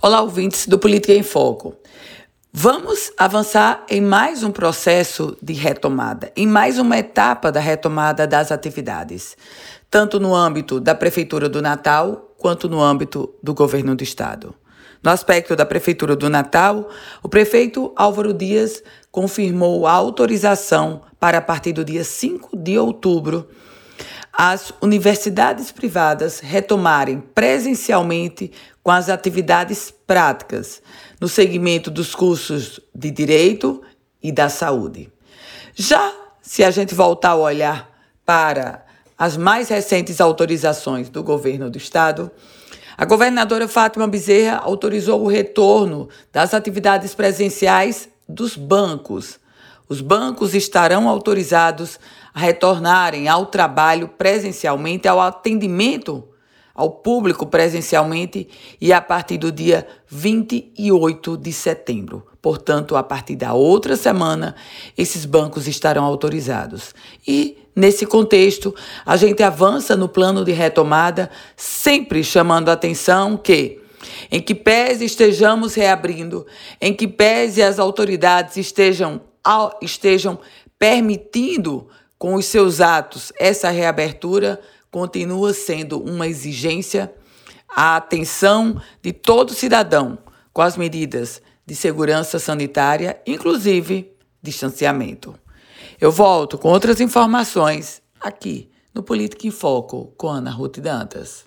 Olá, ouvintes do Política em Foco. Vamos avançar em mais um processo de retomada, em mais uma etapa da retomada das atividades, tanto no âmbito da Prefeitura do Natal quanto no âmbito do governo do Estado. No aspecto da Prefeitura do Natal, o prefeito Álvaro Dias confirmou a autorização para, a partir do dia 5 de outubro, as universidades privadas retomarem presencialmente com as atividades práticas no segmento dos cursos de direito e da saúde. Já se a gente voltar a olhar para as mais recentes autorizações do governo do estado, a governadora Fátima Bezerra autorizou o retorno das atividades presenciais dos bancos os bancos estarão autorizados a retornarem ao trabalho presencialmente, ao atendimento ao público presencialmente e a partir do dia 28 de setembro. Portanto, a partir da outra semana, esses bancos estarão autorizados. E, nesse contexto, a gente avança no plano de retomada, sempre chamando a atenção que em que pese estejamos reabrindo, em que pese as autoridades estejam estejam permitindo com os seus atos essa reabertura, continua sendo uma exigência a atenção de todo cidadão com as medidas de segurança sanitária, inclusive distanciamento. Eu volto com outras informações aqui no Política em Foco com Ana Ruth Dantas.